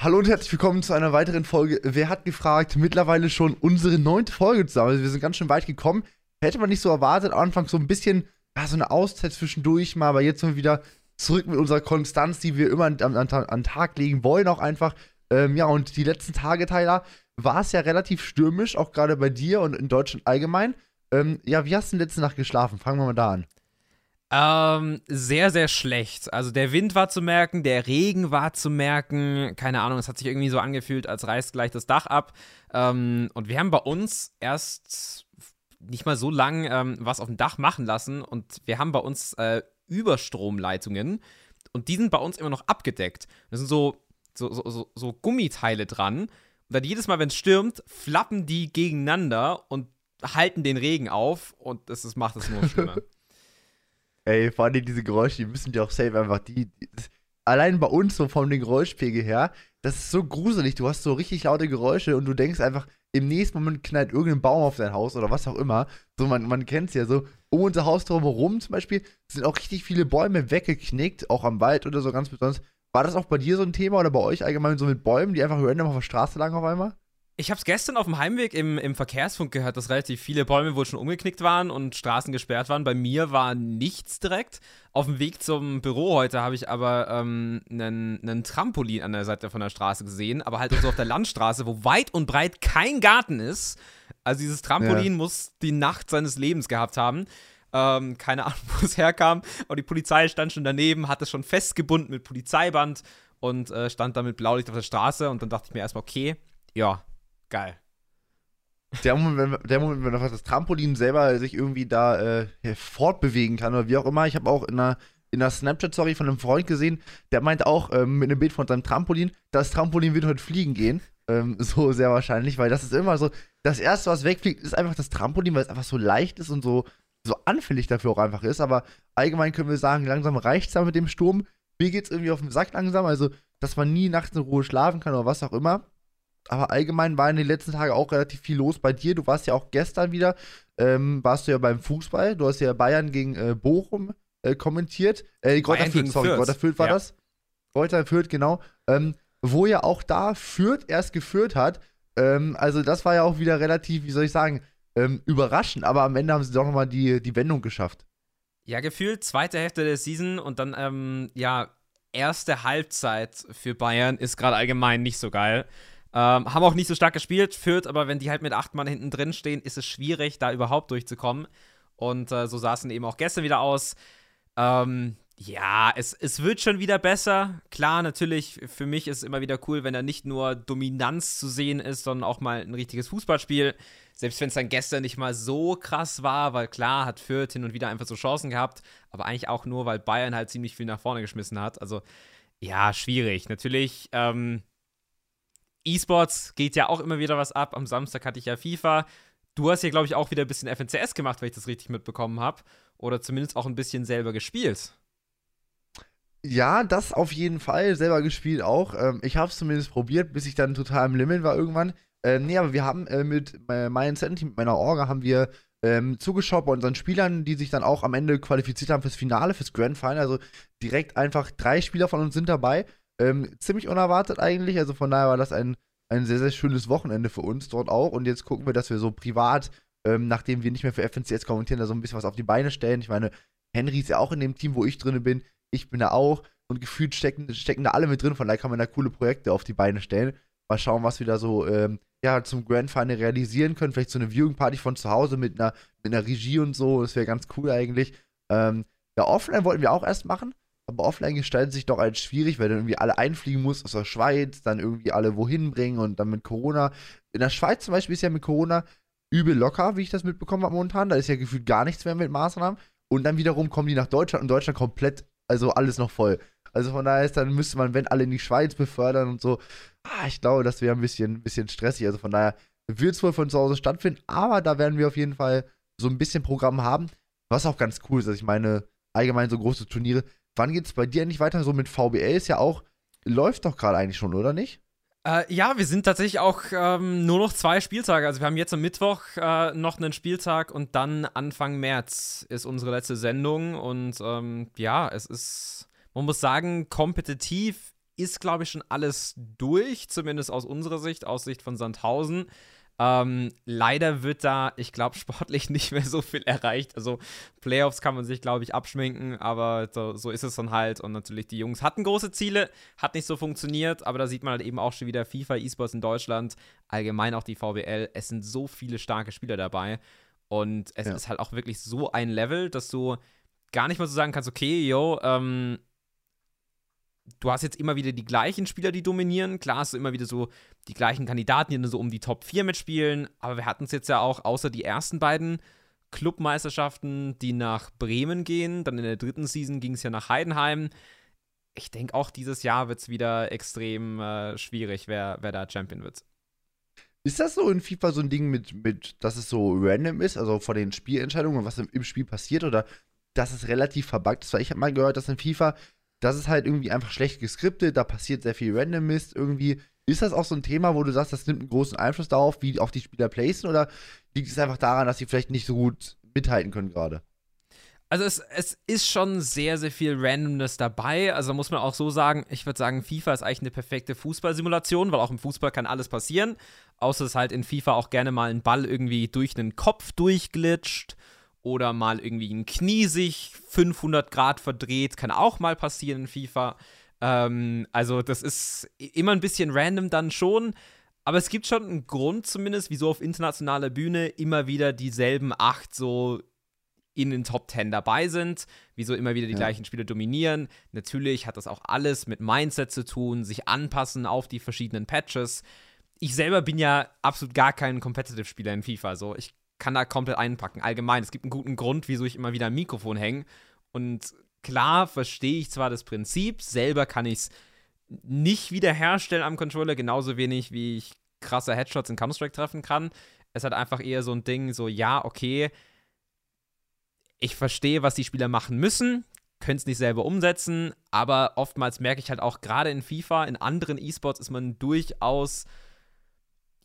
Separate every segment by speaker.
Speaker 1: Hallo und herzlich willkommen zu einer weiteren Folge. Wer hat gefragt? Mittlerweile schon unsere neunte Folge zusammen. Also wir sind ganz schön weit gekommen. Hätte man nicht so erwartet. Am Anfang so ein bisschen, ja, so eine Auszeit zwischendurch mal, aber jetzt sind wir wieder zurück mit unserer Konstanz, die wir immer an, an, an Tag legen wollen, auch einfach. Ähm, ja, und die letzten Tage, Tyler, war es ja relativ stürmisch, auch gerade bei dir und in Deutschland allgemein. Ähm, ja, wie hast du denn letzte Nacht geschlafen? Fangen wir mal da an.
Speaker 2: Ähm, sehr, sehr schlecht. Also der Wind war zu merken, der Regen war zu merken. Keine Ahnung, es hat sich irgendwie so angefühlt, als reißt gleich das Dach ab. Ähm, und wir haben bei uns erst nicht mal so lang ähm, was auf dem Dach machen lassen und wir haben bei uns äh, Überstromleitungen und die sind bei uns immer noch abgedeckt. Das sind so, so, so, so Gummiteile dran. Und dann jedes Mal, wenn es stürmt, flappen die gegeneinander und halten den Regen auf und das, das macht es nur schlimmer.
Speaker 1: Ey, vor allem diese Geräusche, die müssen ja auch safe einfach die, die allein bei uns so den Geräuschpegel her, das ist so gruselig. Du hast so richtig laute Geräusche und du denkst einfach, im nächsten Moment knallt irgendein Baum auf dein Haus oder was auch immer. So, man, man kennt es ja so. Um unser Haus drumherum zum Beispiel sind auch richtig viele Bäume weggeknickt, auch am Wald oder so ganz besonders. War das auch bei dir so ein Thema oder bei euch allgemein so mit Bäumen, die einfach random auf der Straße lagen auf einmal?
Speaker 2: Ich habe es gestern auf dem Heimweg im, im Verkehrsfunk gehört, dass relativ viele Bäume wohl schon umgeknickt waren und Straßen gesperrt waren. Bei mir war nichts direkt. Auf dem Weg zum Büro heute habe ich aber ähm, einen Trampolin an der Seite von der Straße gesehen, aber halt so auf der Landstraße, wo weit und breit kein Garten ist. Also dieses Trampolin ja. muss die Nacht seines Lebens gehabt haben. Ähm, keine Ahnung, wo es herkam. Aber die Polizei stand schon daneben, hat es schon festgebunden mit Polizeiband und äh, stand da mit Blaulicht auf der Straße. Und dann dachte ich mir erstmal, okay, ja, Geil.
Speaker 1: Der Moment, wenn, der Moment, wenn das Trampolin selber sich irgendwie da äh, fortbewegen kann oder wie auch immer. Ich habe auch in einer, in einer Snapchat-Story von einem Freund gesehen, der meint auch ähm, mit einem Bild von seinem Trampolin, das Trampolin wird heute fliegen gehen. Ähm, so sehr wahrscheinlich, weil das ist immer so, das erste, was wegfliegt, ist einfach das Trampolin, weil es einfach so leicht ist und so, so anfällig dafür auch einfach ist. Aber allgemein können wir sagen, langsam reicht es da mit dem Sturm. Mir geht es irgendwie auf den Sack langsam, also, dass man nie nachts in Ruhe schlafen kann oder was auch immer aber allgemein war in den letzten Tagen auch relativ viel los bei dir. Du warst ja auch gestern wieder, ähm, warst du ja beim Fußball. Du hast ja Bayern gegen äh, Bochum äh, kommentiert. Äh, Greuther Fürth, sorry, Greuther Fürth war ja. das. Greuther Fürth, genau. Ähm, wo ja auch da Fürth erst geführt hat. Ähm, also das war ja auch wieder relativ, wie soll ich sagen, ähm, überraschend. Aber am Ende haben sie doch nochmal die, die Wendung geschafft.
Speaker 2: Ja, gefühlt zweite Hälfte der Season und dann, ähm, ja, erste Halbzeit für Bayern ist gerade allgemein nicht so geil. Ähm, haben auch nicht so stark gespielt, führt, aber wenn die halt mit acht Mann hinten drin stehen, ist es schwierig, da überhaupt durchzukommen. Und äh, so sah es eben auch gestern wieder aus. Ähm, ja, es, es wird schon wieder besser. Klar, natürlich, für mich ist es immer wieder cool, wenn da nicht nur Dominanz zu sehen ist, sondern auch mal ein richtiges Fußballspiel. Selbst wenn es dann gestern nicht mal so krass war, weil klar, hat Fürth hin und wieder einfach so Chancen gehabt, aber eigentlich auch nur, weil Bayern halt ziemlich viel nach vorne geschmissen hat. Also, ja, schwierig. Natürlich, ähm, E-Sports geht ja auch immer wieder was ab. Am Samstag hatte ich ja FIFA. Du hast ja, glaube ich, auch wieder ein bisschen FNCS gemacht, wenn ich das richtig mitbekommen habe. Oder zumindest auch ein bisschen selber gespielt.
Speaker 1: Ja, das auf jeden Fall. Selber gespielt auch. Ähm, ich habe es zumindest probiert, bis ich dann total im Limit war irgendwann. Äh, nee, aber wir haben äh, mit äh, meinem Team, mit meiner Orga, haben wir ähm, zugeschaut bei unseren Spielern, die sich dann auch am Ende qualifiziert haben fürs Finale, fürs Grand Final. Also direkt einfach drei Spieler von uns sind dabei. Ähm, ziemlich unerwartet eigentlich. Also von daher war das ein, ein sehr, sehr schönes Wochenende für uns dort auch. Und jetzt gucken wir, dass wir so privat, ähm, nachdem wir nicht mehr für FNCS kommentieren, da so ein bisschen was auf die Beine stellen. Ich meine, Henry ist ja auch in dem Team, wo ich drin bin. Ich bin da auch. Und gefühlt stecken, stecken da alle mit drin. Von daher kann man da coole Projekte auf die Beine stellen. Mal schauen, was wir da so ähm, ja, zum Grand Final realisieren können. Vielleicht so eine Viewing Party von zu Hause mit einer, mit einer Regie und so. Das wäre ganz cool eigentlich. Ähm, ja, offline wollten wir auch erst machen. Aber offline gestaltet sich doch als schwierig, weil du irgendwie alle einfliegen musst aus der Schweiz, dann irgendwie alle wohin bringen und dann mit Corona. In der Schweiz zum Beispiel ist ja mit Corona übel locker, wie ich das mitbekommen habe momentan. Da ist ja gefühlt gar nichts mehr mit Maßnahmen. Und dann wiederum kommen die nach Deutschland und Deutschland komplett, also alles noch voll. Also von daher ist dann müsste man, wenn alle in die Schweiz befördern und so. Ah, ich glaube, das wäre ein bisschen, ein bisschen stressig. Also von daher wird es wohl von zu Hause stattfinden, aber da werden wir auf jeden Fall so ein bisschen Programm haben, was auch ganz cool ist. Also ich meine, allgemein so große Turniere Wann geht es bei dir nicht weiter? So mit VBL ist ja auch, läuft doch gerade eigentlich schon, oder nicht?
Speaker 2: Äh, ja, wir sind tatsächlich auch ähm, nur noch zwei Spieltage. Also wir haben jetzt am Mittwoch äh, noch einen Spieltag und dann Anfang März ist unsere letzte Sendung. Und ähm, ja, es ist, man muss sagen, kompetitiv ist, glaube ich, schon alles durch, zumindest aus unserer Sicht, aus Sicht von Sandhausen. Ähm, leider wird da, ich glaube, sportlich nicht mehr so viel erreicht. Also Playoffs kann man sich, glaube ich, abschminken, aber so, so, ist es dann halt. Und natürlich, die Jungs hatten große Ziele, hat nicht so funktioniert, aber da sieht man halt eben auch schon wieder FIFA, E-Sports in Deutschland, allgemein auch die VBL. Es sind so viele starke Spieler dabei. Und es ja. ist halt auch wirklich so ein Level, dass du gar nicht mal so sagen kannst, okay, yo, ähm, du hast jetzt immer wieder die gleichen Spieler, die dominieren. Klar hast du immer wieder so die gleichen Kandidaten, die dann so um die Top 4 mitspielen. Aber wir hatten es jetzt ja auch, außer die ersten beiden Clubmeisterschaften, die nach Bremen gehen. Dann in der dritten Season ging es ja nach Heidenheim. Ich denke auch dieses Jahr wird es wieder extrem äh, schwierig, wer, wer da Champion wird.
Speaker 1: Ist das so in FIFA so ein Ding mit, mit, dass es so random ist, also vor den Spielentscheidungen, was im, im Spiel passiert, oder dass es relativ verbuggt ist? Weil ich habe mal gehört, dass in FIFA das ist halt irgendwie einfach schlecht geskriptet, da passiert sehr viel Random Mist irgendwie. Ist das auch so ein Thema, wo du sagst, das nimmt einen großen Einfluss darauf, wie auch die Spieler placen, oder liegt es einfach daran, dass sie vielleicht nicht so gut mithalten können gerade?
Speaker 2: Also es, es ist schon sehr, sehr viel Randomness dabei. Also muss man auch so sagen, ich würde sagen, FIFA ist eigentlich eine perfekte Fußballsimulation, weil auch im Fußball kann alles passieren. Außer dass halt in FIFA auch gerne mal ein Ball irgendwie durch einen Kopf durchglitscht oder mal irgendwie ein Knie sich 500 Grad verdreht, kann auch mal passieren in FIFA. Ähm, also das ist immer ein bisschen random dann schon, aber es gibt schon einen Grund zumindest, wieso auf internationaler Bühne immer wieder dieselben acht so in den Top 10 dabei sind, wieso immer wieder die ja. gleichen Spiele dominieren. Natürlich hat das auch alles mit Mindset zu tun, sich anpassen auf die verschiedenen Patches. Ich selber bin ja absolut gar kein Competitive-Spieler in FIFA. So, ich kann da komplett einpacken. Allgemein, es gibt einen guten Grund, wieso ich immer wieder am Mikrofon hänge. Und klar verstehe ich zwar das Prinzip, selber kann ich es nicht wiederherstellen am Controller, genauso wenig wie ich krasse Headshots in Counter-Strike treffen kann. Es hat einfach eher so ein Ding, so, ja, okay, ich verstehe, was die Spieler machen müssen, können es nicht selber umsetzen, aber oftmals merke ich halt auch, gerade in FIFA, in anderen E-Sports ist man durchaus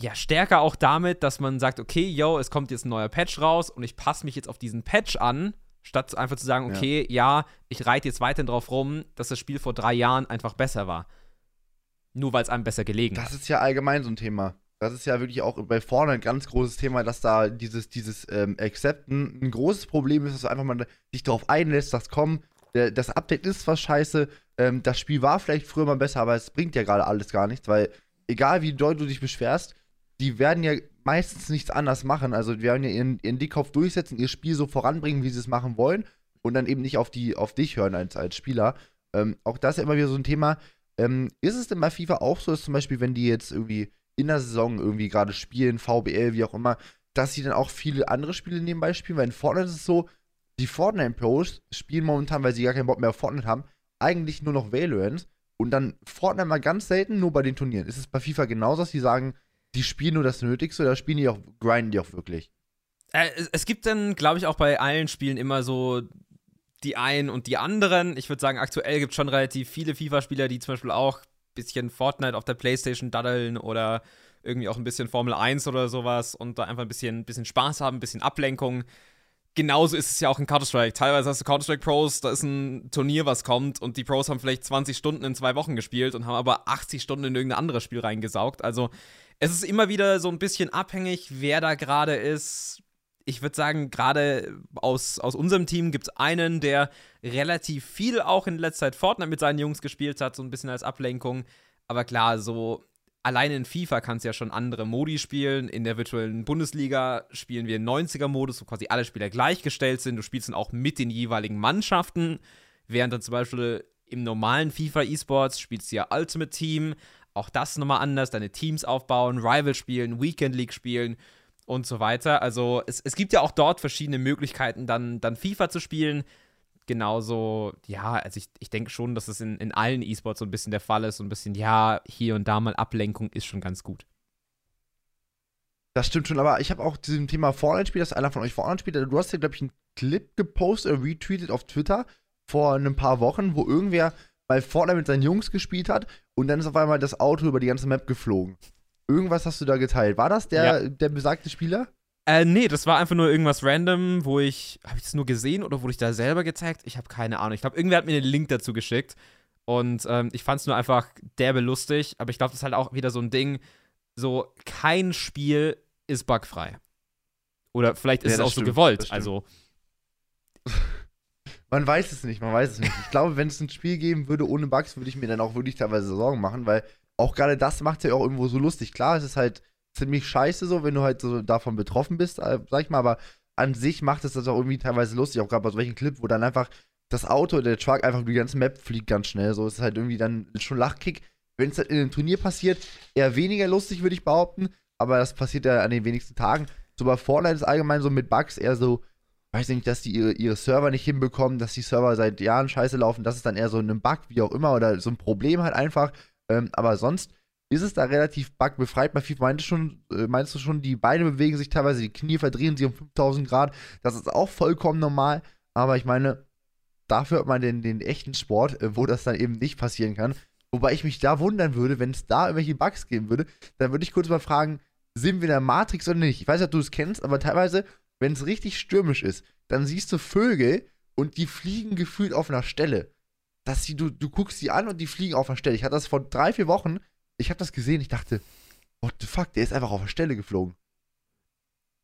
Speaker 2: ja, stärker auch damit, dass man sagt, okay, yo, es kommt jetzt ein neuer Patch raus und ich passe mich jetzt auf diesen Patch an, statt einfach zu sagen, okay, ja, ja ich reite jetzt weiterhin drauf rum, dass das Spiel vor drei Jahren einfach besser war. Nur weil es einem besser gelegen
Speaker 1: das hat. Das ist ja allgemein so ein Thema. Das ist ja wirklich auch bei vorne ein ganz großes Thema, dass da dieses, dieses ähm, Accepten ein großes Problem ist, dass du einfach mal dich darauf einlässt, dass komm, das Update ist was scheiße, ähm, das Spiel war vielleicht früher mal besser, aber es bringt ja gerade alles gar nichts, weil egal wie doll du dich beschwerst, die werden ja meistens nichts anders machen. Also die werden ja ihren, ihren Dickkopf durchsetzen, ihr Spiel so voranbringen, wie sie es machen wollen und dann eben nicht auf, die, auf dich hören als, als Spieler. Ähm, auch das ist ja immer wieder so ein Thema. Ähm, ist es denn bei FIFA auch so, dass zum Beispiel, wenn die jetzt irgendwie in der Saison irgendwie gerade spielen, VBL, wie auch immer, dass sie dann auch viele andere Spiele nebenbei spielen? Weil in Fortnite ist es so, die Fortnite-Pros spielen momentan, weil sie gar keinen Bock mehr auf Fortnite haben, eigentlich nur noch Valorant und dann Fortnite mal ganz selten nur bei den Turnieren. Ist es bei FIFA genauso, dass sie sagen, die spielen nur das Nötigste oder spielen die auch, grinden die auch wirklich?
Speaker 2: Äh, es, gibt dann, glaube ich, auch bei allen Spielen immer so die einen und die anderen. Ich würde sagen, aktuell gibt es schon relativ viele FIFA-Spieler, die zum Beispiel auch ein bisschen Fortnite auf der Playstation daddeln oder irgendwie auch ein bisschen Formel 1 oder sowas und da einfach ein bisschen, bisschen Spaß haben, ein bisschen Ablenkung. Genauso ist es ja auch in Counter-Strike. Teilweise hast du Counter-Strike-Pros, da ist ein Turnier, was kommt und die Pros haben vielleicht 20 Stunden in zwei Wochen gespielt und haben aber 80 Stunden in irgendein anderes Spiel reingesaugt. Also es ist immer wieder so ein bisschen abhängig, wer da gerade ist. Ich würde sagen, gerade aus, aus unserem Team gibt es einen, der relativ viel auch in letzter Zeit Fortnite mit seinen Jungs gespielt hat, so ein bisschen als Ablenkung. Aber klar, so alleine in FIFA kannst du ja schon andere Modi spielen. In der virtuellen Bundesliga spielen wir 90er-Modus, wo quasi alle Spieler gleichgestellt sind. Du spielst dann auch mit den jeweiligen Mannschaften. Während dann zum Beispiel im normalen FIFA E-Sports spielst du ja Ultimate Team, auch das nochmal anders, deine Teams aufbauen, Rival spielen, Weekend League spielen und so weiter. Also es, es gibt ja auch dort verschiedene Möglichkeiten, dann, dann FIFA zu spielen. Genauso, ja, also ich, ich denke schon, dass es in, in allen E-Sports so ein bisschen der Fall ist. So ein bisschen, ja, hier und da mal Ablenkung ist schon ganz gut.
Speaker 1: Das stimmt schon, aber ich habe auch diesem Thema Fortnite-Spiel, dass einer von euch Fortnite spielt. Du hast ja, glaube ich, einen Clip gepostet oder retweetet auf Twitter vor ein paar Wochen, wo irgendwer weil Fortnite mit seinen Jungs gespielt hat und dann ist auf einmal das Auto über die ganze Map geflogen. Irgendwas hast du da geteilt. War das der, ja. der besagte Spieler?
Speaker 2: Äh, nee, das war einfach nur irgendwas random, wo ich. Habe ich das nur gesehen oder wurde ich da selber gezeigt? Ich habe keine Ahnung. Ich glaube, irgendwer hat mir den Link dazu geschickt. Und ähm, ich fand es nur einfach derbe lustig, aber ich glaube, das ist halt auch wieder so ein Ding, so kein Spiel ist bugfrei. Oder vielleicht ist ja, es auch stimmt, so gewollt. Also.
Speaker 1: Man weiß es nicht, man weiß es nicht. Ich glaube, wenn es ein Spiel geben würde ohne Bugs, würde ich mir dann auch wirklich teilweise Sorgen machen, weil auch gerade das macht ja auch irgendwo so lustig. Klar, es ist halt ziemlich scheiße so, wenn du halt so davon betroffen bist, äh, sag ich mal, aber an sich macht es das auch irgendwie teilweise lustig, auch gerade bei solchen Clip, wo dann einfach das Auto oder der Truck einfach über die ganze Map fliegt ganz schnell. So ist halt irgendwie dann schon Lachkick. Wenn es halt in einem Turnier passiert, eher weniger lustig, würde ich behaupten, aber das passiert ja an den wenigsten Tagen. So bei Fortnite ist allgemein so mit Bugs eher so, weiß nicht, dass die ihre, ihre Server nicht hinbekommen, dass die Server seit Jahren scheiße laufen, das ist dann eher so ein Bug, wie auch immer, oder so ein Problem halt einfach. Ähm, aber sonst ist es da relativ bugbefreit. Bei FIFA meintest, schon, äh, meinst du schon, die Beine bewegen sich teilweise, die Knie verdrehen sich um 5000 Grad. Das ist auch vollkommen normal. Aber ich meine, dafür hat man den, den echten Sport, äh, wo das dann eben nicht passieren kann. Wobei ich mich da wundern würde, wenn es da irgendwelche Bugs geben würde, dann würde ich kurz mal fragen, sind wir in der Matrix oder nicht? Ich weiß nicht, ob du es kennst, aber teilweise, wenn es richtig stürmisch ist, dann siehst du Vögel und die fliegen gefühlt auf einer Stelle. Dass sie, du, du guckst sie an und die fliegen auf einer Stelle. Ich hatte das vor drei, vier Wochen, ich habe das gesehen, ich dachte, what the fuck, der ist einfach auf der Stelle geflogen.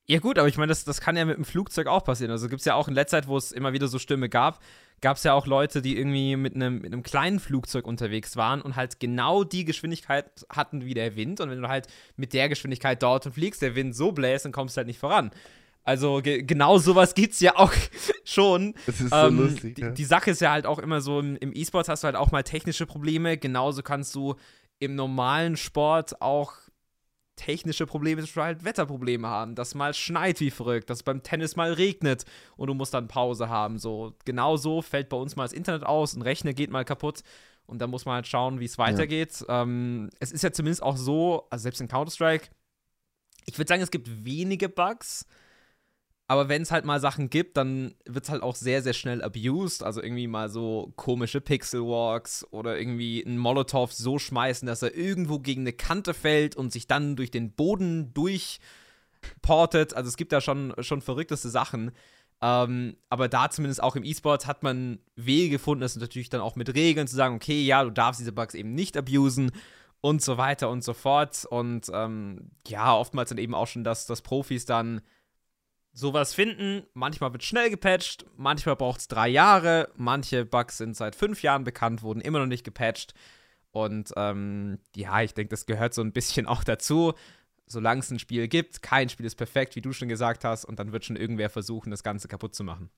Speaker 2: Ja, gut, aber ich meine, das, das kann ja mit dem Flugzeug auch passieren. Also gibt es ja auch in letzter Zeit, wo es immer wieder so Stürme gab, gab es ja auch Leute, die irgendwie mit einem, mit kleinen Flugzeug unterwegs waren und halt genau die Geschwindigkeit hatten wie der Wind. Und wenn du halt mit der Geschwindigkeit dort und fliegst, der Wind so bläst, dann kommst du halt nicht voran. Also ge genau sowas gibt es ja auch schon.
Speaker 1: Das ist so ähm, lustig.
Speaker 2: Die, die, Sache ist ja halt auch immer so, im, im E-Sport hast du halt auch mal technische Probleme. Genauso kannst du im normalen Sport auch technische Probleme, dass halt Wetterprobleme haben, dass mal schneit wie verrückt, dass beim Tennis mal regnet und du musst dann Pause haben. So genauso fällt bei uns mal das Internet aus, ein Rechner geht mal kaputt und dann muss man halt schauen, wie es weitergeht. Ja. Ähm, es ist ja zumindest auch so, also selbst in Counter-Strike, ich würde sagen, es gibt wenige Bugs, aber wenn es halt mal Sachen gibt, dann wird es halt auch sehr, sehr schnell abused. Also irgendwie mal so komische Pixel-Walks oder irgendwie einen Molotow so schmeißen, dass er irgendwo gegen eine Kante fällt und sich dann durch den Boden durchportet. Also es gibt da schon, schon verrückteste Sachen. Ähm, aber da zumindest auch im E-Sport hat man Wege gefunden, das natürlich dann auch mit Regeln zu sagen, okay, ja, du darfst diese Bugs eben nicht abusen und so weiter und so fort. Und ähm, ja, oftmals dann eben auch schon, dass, dass Profis dann sowas finden. Manchmal wird schnell gepatcht, manchmal braucht es drei Jahre, manche Bugs sind seit fünf Jahren bekannt, wurden immer noch nicht gepatcht. Und ähm, ja, ich denke, das gehört so ein bisschen auch dazu. Solange es ein Spiel gibt, kein Spiel ist perfekt, wie du schon gesagt hast, und dann wird schon irgendwer versuchen, das Ganze kaputt zu machen.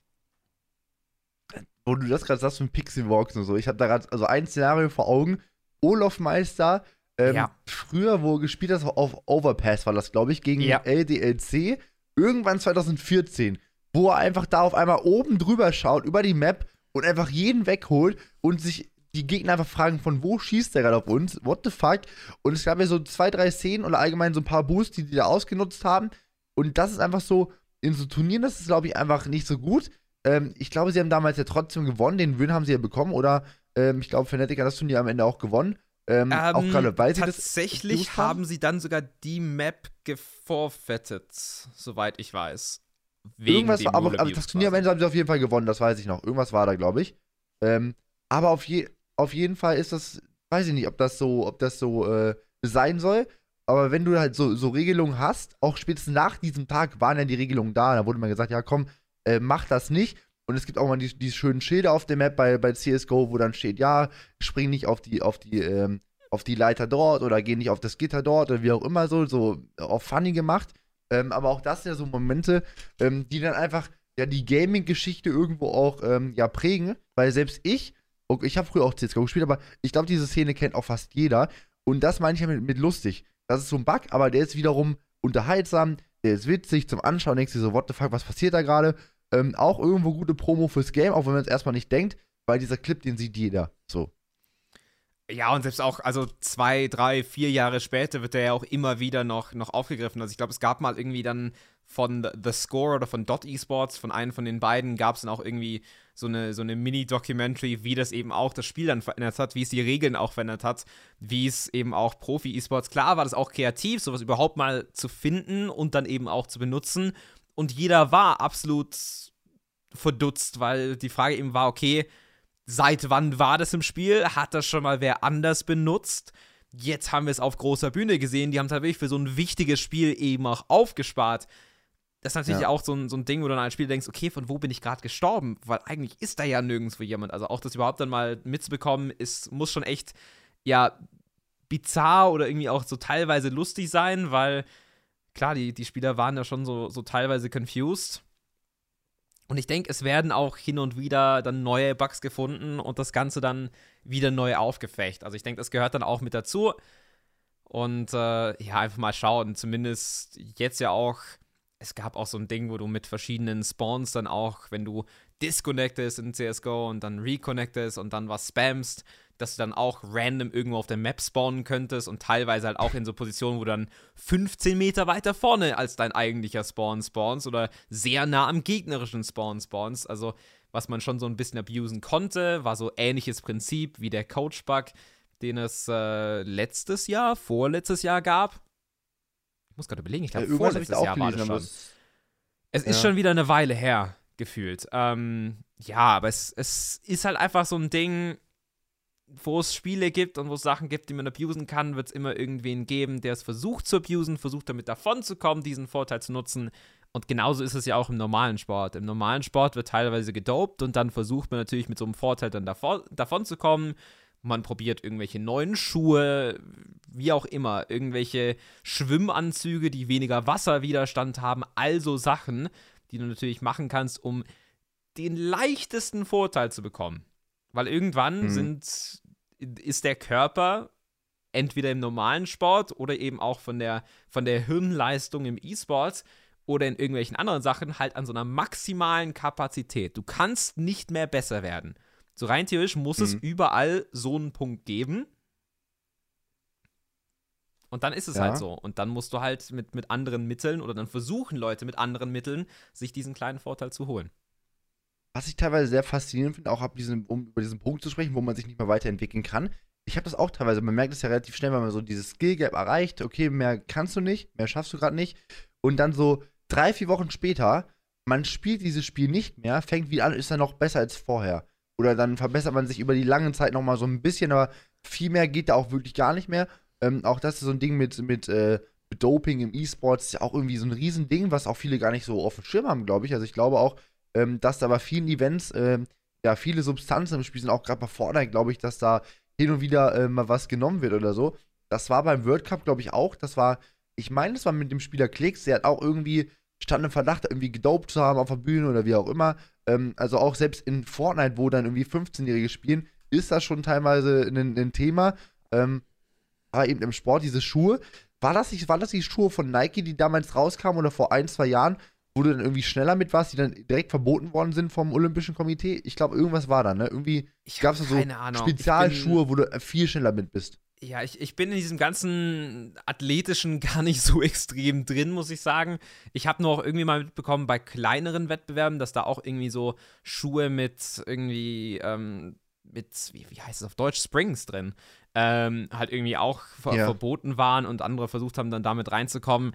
Speaker 1: Wo du das gerade sagst mit Pixel Walks und so, ich habe da gerade also ein Szenario vor Augen. Olaf Meister, ähm, ja. früher, wo gespielt hat, auf Overpass war das, glaube ich, gegen ja. LDLC irgendwann 2014, wo er einfach da auf einmal oben drüber schaut, über die Map und einfach jeden wegholt und sich die Gegner einfach fragen, von wo schießt der gerade auf uns? What the fuck? Und es gab ja so zwei, drei Szenen oder allgemein so ein paar Boosts, die die da ausgenutzt haben. Und das ist einfach so, in so Turnieren, das ist, glaube ich, einfach nicht so gut. Ähm, ich glaube, sie haben damals ja trotzdem gewonnen. Den Win haben sie ja bekommen. Oder ähm, ich glaube, Fnatic hat das Turnier am Ende auch gewonnen.
Speaker 2: Ähm, ähm, auch gerade weil sie Tatsächlich das haben sie dann sogar die Map geforfettet, soweit ich weiß.
Speaker 1: Wegen Irgendwas war, aber, aber das Turnier am Ende haben sie auf jeden Fall gewonnen, das weiß ich noch. Irgendwas war da, glaube ich. Ähm, aber auf, je, auf jeden Fall ist das, weiß ich nicht, ob das so, ob das so äh, sein soll. Aber wenn du halt so, so Regelungen hast, auch spätestens nach diesem Tag waren ja die Regelungen da. Da wurde mir gesagt, ja komm, äh, mach das nicht. Und es gibt auch mal die, die schönen Schilder auf der Map bei, bei CSGO, wo dann steht, ja, spring nicht auf die, auf die, ähm, auf die Leiter dort oder geh nicht auf das Gitter dort oder wie auch immer so, so auf funny gemacht. Ähm, aber auch das sind ja so Momente, ähm, die dann einfach ja die Gaming-Geschichte irgendwo auch ähm, ja prägen, weil selbst ich, okay, ich habe früher auch CSGO gespielt, aber ich glaube, diese Szene kennt auch fast jeder. Und das meine ich ja mit, mit lustig. Das ist so ein Bug, aber der ist wiederum unterhaltsam, der ist witzig zum Anschauen, denkst du so, what the fuck, was passiert da gerade? Ähm, auch irgendwo gute Promo fürs Game, auch wenn man es erstmal nicht denkt, weil dieser Clip, den sieht jeder. So.
Speaker 2: Ja, und selbst auch, also zwei, drei, vier Jahre später wird der ja auch immer wieder noch, noch aufgegriffen. Also ich glaube, es gab mal irgendwie dann von The Score oder von Dot Esports, von einem von den beiden, gab es dann auch irgendwie so eine, so eine Mini-Documentary, wie das eben auch das Spiel dann verändert hat, wie es die Regeln auch verändert hat, wie es eben auch Profi-Esports, klar war das auch kreativ, sowas überhaupt mal zu finden und dann eben auch zu benutzen und jeder war absolut verdutzt, weil die Frage eben war, okay, seit wann war das im Spiel? Hat das schon mal wer anders benutzt? Jetzt haben wir es auf großer Bühne gesehen. Die haben tatsächlich für so ein wichtiges Spiel eben auch aufgespart. Das ist natürlich ja. auch so ein, so ein Ding, wo du dann als Spiel denkst, okay, von wo bin ich gerade gestorben? Weil eigentlich ist da ja nirgendwo jemand. Also auch das überhaupt dann mal mitzubekommen, ist, muss schon echt, ja, bizarr oder irgendwie auch so teilweise lustig sein, weil klar, die, die Spieler waren ja schon so, so teilweise confused. Und ich denke, es werden auch hin und wieder dann neue Bugs gefunden und das Ganze dann wieder neu aufgefecht. Also ich denke, das gehört dann auch mit dazu. Und äh, ja, einfach mal schauen. Zumindest jetzt ja auch es gab auch so ein Ding, wo du mit verschiedenen Spawns dann auch, wenn du disconnectest in CSGO und dann reconnectest und dann was spamst, dass du dann auch random irgendwo auf der Map spawnen könntest und teilweise halt auch in so Positionen, wo du dann 15 Meter weiter vorne als dein eigentlicher Spawn spawnst oder sehr nah am gegnerischen Spawn spawnst. Also, was man schon so ein bisschen abusen konnte, war so ähnliches Prinzip wie der Coach-Bug, den es äh, letztes Jahr, vorletztes Jahr gab ich muss gerade überlegen, ich glaube, ja, vorletztes Jahr war das schon. Es ist schon wieder eine Weile her, gefühlt. Ähm, ja, aber es, es ist halt einfach so ein Ding, wo es Spiele gibt und wo es Sachen gibt, die man abusen kann, wird es immer irgendwen geben, der es versucht zu abusen, versucht damit davon zu kommen, diesen Vorteil zu nutzen. Und genauso ist es ja auch im normalen Sport. Im normalen Sport wird teilweise gedopt und dann versucht man natürlich mit so einem Vorteil dann davon, davon zu kommen man probiert irgendwelche neuen Schuhe, wie auch immer, irgendwelche Schwimmanzüge, die weniger Wasserwiderstand haben, also Sachen, die du natürlich machen kannst, um den leichtesten Vorteil zu bekommen. Weil irgendwann mhm. sind, ist der Körper entweder im normalen Sport oder eben auch von der, von der Hirnleistung im E-Sports oder in irgendwelchen anderen Sachen halt an so einer maximalen Kapazität. Du kannst nicht mehr besser werden. So rein theoretisch muss mhm. es überall so einen Punkt geben. Und dann ist es ja. halt so. Und dann musst du halt mit, mit anderen Mitteln oder dann versuchen Leute mit anderen Mitteln, sich diesen kleinen Vorteil zu holen.
Speaker 1: Was ich teilweise sehr faszinierend finde, auch diesen, um über diesen Punkt zu sprechen, wo man sich nicht mehr weiterentwickeln kann. Ich habe das auch teilweise, man merkt es ja relativ schnell, wenn man so dieses Skill Gap erreicht, okay, mehr kannst du nicht, mehr schaffst du gerade nicht. Und dann so drei, vier Wochen später, man spielt dieses Spiel nicht mehr, fängt wieder an, ist dann noch besser als vorher. Oder dann verbessert man sich über die lange Zeit nochmal so ein bisschen, aber viel mehr geht da auch wirklich gar nicht mehr. Ähm, auch das ist so ein Ding mit, mit, äh, Doping im E-Sports, ist ja auch irgendwie so ein Riesending, was auch viele gar nicht so auf dem Schirm haben, glaube ich. Also ich glaube auch, ähm, dass da bei vielen Events äh, ja viele Substanzen im Spiel sind, auch gerade bei Fortnite, glaube ich, dass da hin und wieder äh, mal was genommen wird oder so. Das war beim World Cup, glaube ich, auch. Das war, ich meine, das war mit dem Spieler Klicks, der hat auch irgendwie, stand im Verdacht, irgendwie gedopt zu haben auf der Bühne oder wie auch immer. Ähm, also auch selbst in Fortnite, wo dann irgendwie 15-Jährige spielen, ist das schon teilweise ein, ein Thema. Ähm, aber eben im Sport, diese Schuhe. War das, nicht, war das die Schuhe von Nike, die damals rauskamen oder vor ein, zwei Jahren, wo du dann irgendwie schneller mit warst, die dann direkt verboten worden sind vom Olympischen Komitee? Ich glaube, irgendwas war da, ne? Irgendwie gab es so Spezialschuhe, wo du viel schneller mit bist.
Speaker 2: Ja, ich, ich bin in diesem ganzen Athletischen gar nicht so extrem drin, muss ich sagen. Ich habe nur auch irgendwie mal mitbekommen bei kleineren Wettbewerben, dass da auch irgendwie so Schuhe mit irgendwie, ähm, mit, wie, wie heißt es auf Deutsch, Springs drin, ähm, halt irgendwie auch ver ja. verboten waren und andere versucht haben, dann damit reinzukommen.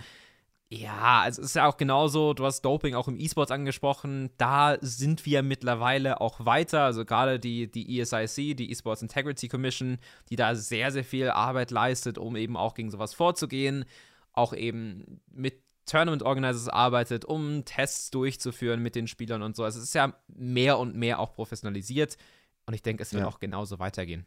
Speaker 2: Ja, also es ist ja auch genauso, du hast Doping auch im E-Sports angesprochen, da sind wir mittlerweile auch weiter, also gerade die, die ESIC, die E-Sports Integrity Commission, die da sehr, sehr viel Arbeit leistet, um eben auch gegen sowas vorzugehen, auch eben mit Tournament Organizers arbeitet, um Tests durchzuführen mit den Spielern und so. Also es ist ja mehr und mehr auch professionalisiert. Und ich denke, es wird ja. auch genauso weitergehen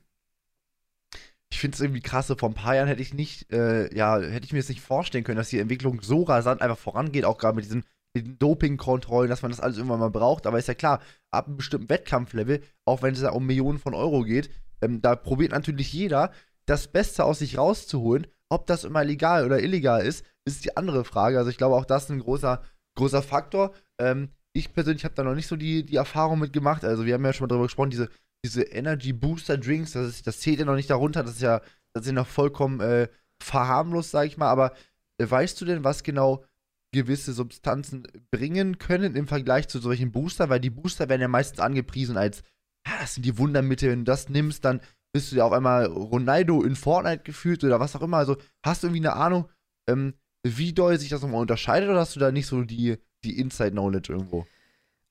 Speaker 1: finde es irgendwie krass. Vor ein paar Jahren hätte ich nicht, äh, ja, hätte ich mir das nicht vorstellen können, dass die Entwicklung so rasant einfach vorangeht, auch gerade mit diesen, diesen Doping-Kontrollen, dass man das alles irgendwann mal braucht. Aber ist ja klar, ab einem bestimmten Wettkampflevel, auch wenn es da um Millionen von Euro geht, ähm, da probiert natürlich jeder, das Beste aus sich rauszuholen. Ob das immer legal oder illegal ist, ist die andere Frage. Also ich glaube, auch das ist ein großer, großer Faktor. Ähm, ich persönlich habe da noch nicht so die, die Erfahrung mitgemacht. Also wir haben ja schon mal darüber gesprochen, diese diese Energy Booster Drinks, das, ist, das zählt ja noch nicht darunter, das ist ja, das ist ja noch vollkommen äh, verharmlos, sag ich mal, aber äh, weißt du denn, was genau gewisse Substanzen bringen können im Vergleich zu solchen Booster? Weil die Booster werden ja meistens angepriesen als, ja, das sind die Wundermittel, wenn du das nimmst, dann bist du ja auf einmal Ronaldo in Fortnite gefühlt oder was auch immer. Also hast du irgendwie eine Ahnung, ähm, wie doll sich das nochmal unterscheidet oder hast du da nicht so die, die Inside-Knowledge irgendwo?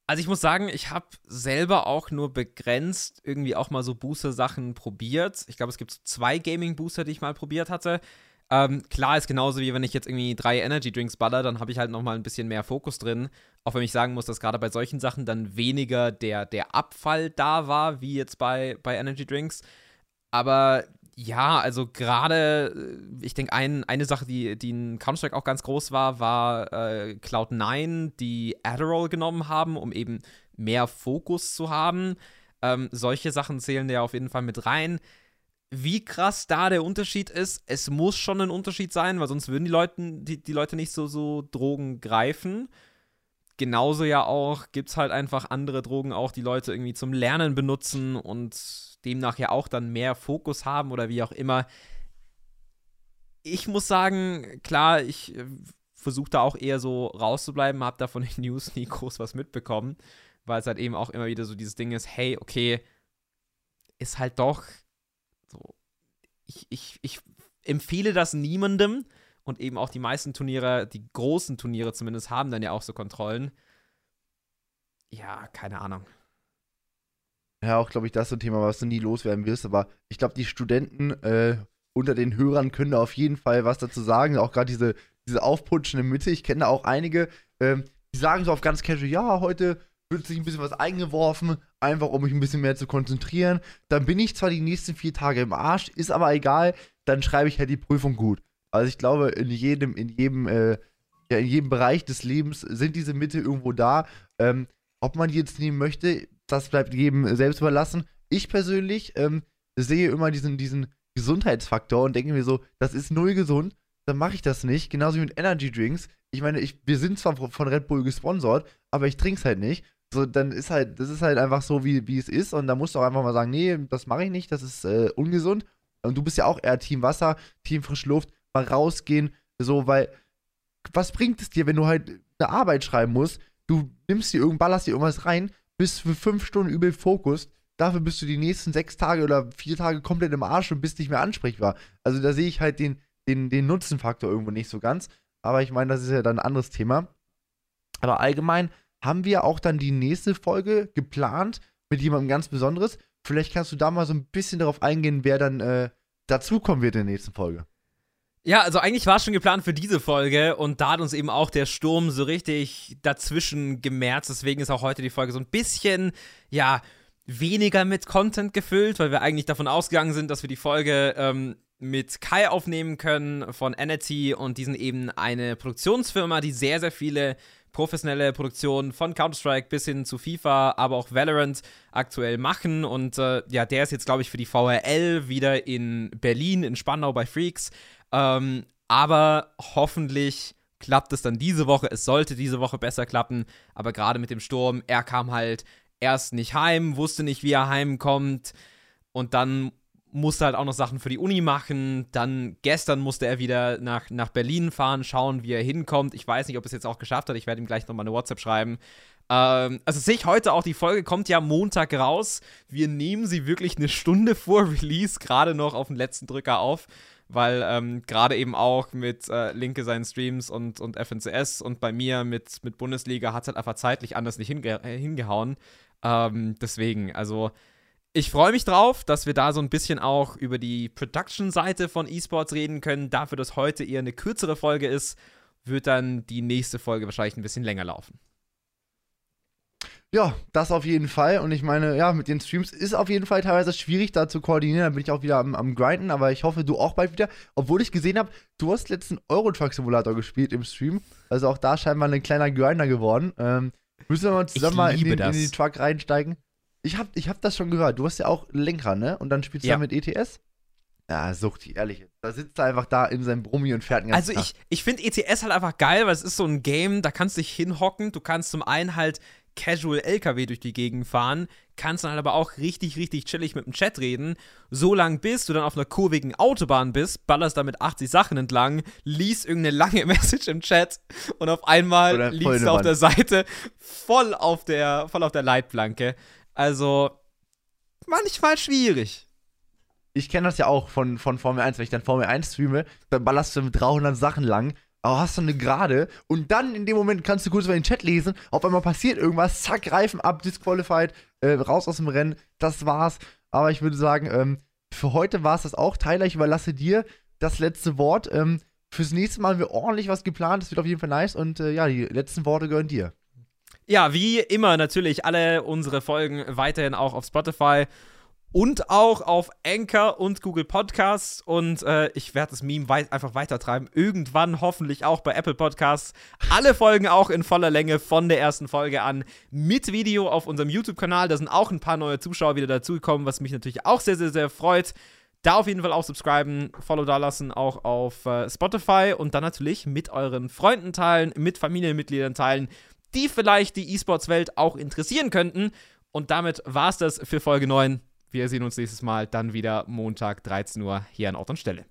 Speaker 2: Also ich muss sagen, ich habe selber auch nur begrenzt irgendwie auch mal so Booster-Sachen probiert. Ich glaube, es gibt zwei Gaming-Booster, die ich mal probiert hatte. Ähm, klar ist genauso wie wenn ich jetzt irgendwie drei Energy Drinks baller, dann habe ich halt noch mal ein bisschen mehr Fokus drin. Auch wenn ich sagen muss, dass gerade bei solchen Sachen dann weniger der, der Abfall da war, wie jetzt bei, bei Energy Drinks. Aber ja, also gerade, äh, ich denke, ein, eine Sache, die, die in Counter-Strike auch ganz groß war, war äh, Cloud9, die Adderall genommen haben, um eben mehr Fokus zu haben. Ähm, solche Sachen zählen ja auf jeden Fall mit rein. Wie krass da der Unterschied ist, es muss schon ein Unterschied sein, weil sonst würden die Leute, die, die Leute nicht so, so Drogen greifen. Genauso ja auch gibt es halt einfach andere Drogen auch, die Leute irgendwie zum Lernen benutzen und demnach ja auch dann mehr Fokus haben oder wie auch immer. Ich muss sagen, klar, ich äh, versuche da auch eher so rauszubleiben, habe da von den News nie groß was mitbekommen, weil es halt eben auch immer wieder so dieses Ding ist, hey, okay, ist halt doch so, ich, ich, ich empfehle das niemandem und eben auch die meisten Turniere, die großen Turniere zumindest, haben dann ja auch so Kontrollen. Ja, keine Ahnung.
Speaker 1: Ja, auch, glaube ich, das ist ein Thema, was du nie loswerden wirst. Aber ich glaube, die Studenten äh, unter den Hörern können da auf jeden Fall was dazu sagen. Auch gerade diese, diese aufputschende Mitte. Ich kenne da auch einige, ähm, die sagen so auf ganz casual, ja, heute wird sich ein bisschen was eingeworfen, einfach um mich ein bisschen mehr zu konzentrieren. Dann bin ich zwar die nächsten vier Tage im Arsch, ist aber egal, dann schreibe ich halt die Prüfung gut. Also ich glaube, in jedem, in jedem, äh, ja, in jedem Bereich des Lebens sind diese Mitte irgendwo da. Ähm, ob man die jetzt nehmen möchte, das bleibt jedem selbst überlassen. Ich persönlich ähm, sehe immer diesen, diesen Gesundheitsfaktor und denke mir so, das ist null gesund, dann mache ich das nicht. Genauso wie mit Energy Drinks. Ich meine, ich, wir sind zwar von Red Bull gesponsert, aber ich trinke es halt nicht. So, dann ist halt, das ist halt einfach so, wie, wie es ist. Und da musst du auch einfach mal sagen, nee, das mache ich nicht, das ist äh, ungesund. Und du bist ja auch eher Team Wasser, Team frische Luft, mal rausgehen, so, weil was bringt es dir, wenn du halt eine Arbeit schreiben musst? Du nimmst dir irgend, ballerst dir irgendwas rein, bist für fünf Stunden übel Fokus. Dafür bist du die nächsten sechs Tage oder vier Tage komplett im Arsch und bist nicht mehr ansprechbar. Also da sehe ich halt den, den, den Nutzenfaktor irgendwo nicht so ganz. Aber ich meine, das ist ja dann ein anderes Thema. Aber allgemein haben wir auch dann die nächste Folge geplant mit jemandem ganz Besonderes. Vielleicht kannst du da mal so ein bisschen darauf eingehen, wer dann äh, dazukommen wird in der nächsten Folge.
Speaker 2: Ja, also eigentlich war es schon geplant für diese Folge und da hat uns eben auch der Sturm so richtig dazwischen gemerzt. Deswegen ist auch heute die Folge so ein bisschen, ja, weniger mit Content gefüllt, weil wir eigentlich davon ausgegangen sind, dass wir die Folge ähm, mit Kai aufnehmen können von Entity und die sind eben eine Produktionsfirma, die sehr, sehr viele professionelle Produktionen von Counter-Strike bis hin zu FIFA, aber auch Valorant aktuell machen. Und äh, ja, der ist jetzt, glaube ich, für die VRL wieder in Berlin, in Spandau bei Freaks. Ähm, aber hoffentlich klappt es dann diese Woche. Es sollte diese Woche besser klappen. Aber gerade mit dem Sturm, er kam halt erst nicht heim, wusste nicht, wie er heimkommt. Und dann musste halt auch noch Sachen für die Uni machen. Dann gestern musste er wieder nach, nach Berlin fahren, schauen, wie er hinkommt. Ich weiß nicht, ob es jetzt auch geschafft hat. Ich werde ihm gleich nochmal eine WhatsApp schreiben. Ähm, also sehe ich heute auch, die Folge kommt ja Montag raus. Wir nehmen sie wirklich eine Stunde vor Release gerade noch auf den letzten Drücker auf weil ähm, gerade eben auch mit äh, Linke seinen Streams und, und FNCS und bei mir mit, mit Bundesliga hat es halt einfach zeitlich anders nicht hinge äh, hingehauen. Ähm, deswegen, also ich freue mich drauf, dass wir da so ein bisschen auch über die Production-Seite von eSports reden können. Dafür, dass heute eher eine kürzere Folge ist, wird dann die nächste Folge wahrscheinlich ein bisschen länger laufen.
Speaker 1: Ja, das auf jeden Fall. Und ich meine, ja, mit den Streams ist auf jeden Fall teilweise schwierig, da zu koordinieren. Da bin ich auch wieder am, am Grinden, aber ich hoffe, du auch bald wieder. Obwohl ich gesehen habe, du hast letzten Eurotruck Simulator gespielt im Stream. Also auch da scheinbar ein kleiner Grinder geworden. Ähm, müssen wir mal zusammen mal in den, in den, Truck reinsteigen? Ich hab, ich hab das schon gehört. Du hast ja auch Lenker, ne? Und dann spielst du ja. da mit ETS? Ja, sucht die, ehrlich. Da sitzt er einfach da in seinem Brummi und fährt
Speaker 2: den Also ich, ich finde ETS halt einfach geil, weil es ist so ein Game, da kannst du dich hinhocken. Du kannst zum einen halt Casual LKW durch die Gegend fahren, kannst dann halt aber auch richtig, richtig chillig mit dem Chat reden. So lang bis du dann auf einer kurvigen Autobahn bist, ballerst da mit 80 Sachen entlang, liest irgendeine lange Message im Chat und auf einmal liegst du auf der Seite voll auf der, voll auf der Leitplanke. Also, manchmal schwierig.
Speaker 1: Ich kenne das ja auch von, von Formel 1, wenn ich dann Formel 1 streame, dann ballerst du mit 300 Sachen lang aber hast du eine Gerade und dann in dem Moment kannst du kurz mal den Chat lesen, auf einmal passiert irgendwas, zack, Reifen ab, disqualified, äh, raus aus dem Rennen, das war's. Aber ich würde sagen, ähm, für heute war es das auch. Tyler, ich überlasse dir das letzte Wort. Ähm, fürs nächste Mal haben wir ordentlich was geplant, das wird auf jeden Fall nice und äh, ja, die letzten Worte gehören dir.
Speaker 2: Ja, wie immer natürlich alle unsere Folgen weiterhin auch auf Spotify und auch auf Anchor und Google Podcasts. Und äh, ich werde das Meme weit einfach weitertreiben. Irgendwann hoffentlich auch bei Apple Podcasts. Alle Folgen auch in voller Länge von der ersten Folge an mit Video auf unserem YouTube-Kanal. Da sind auch ein paar neue Zuschauer wieder dazugekommen, was mich natürlich auch sehr, sehr, sehr freut. Da auf jeden Fall auch subscriben, Follow da lassen, auch auf äh, Spotify und dann natürlich mit euren Freunden teilen, mit Familienmitgliedern teilen, die vielleicht die E-Sports-Welt auch interessieren könnten. Und damit war es das für Folge 9. Wir sehen uns nächstes Mal dann wieder Montag 13 Uhr hier an Ort und Stelle.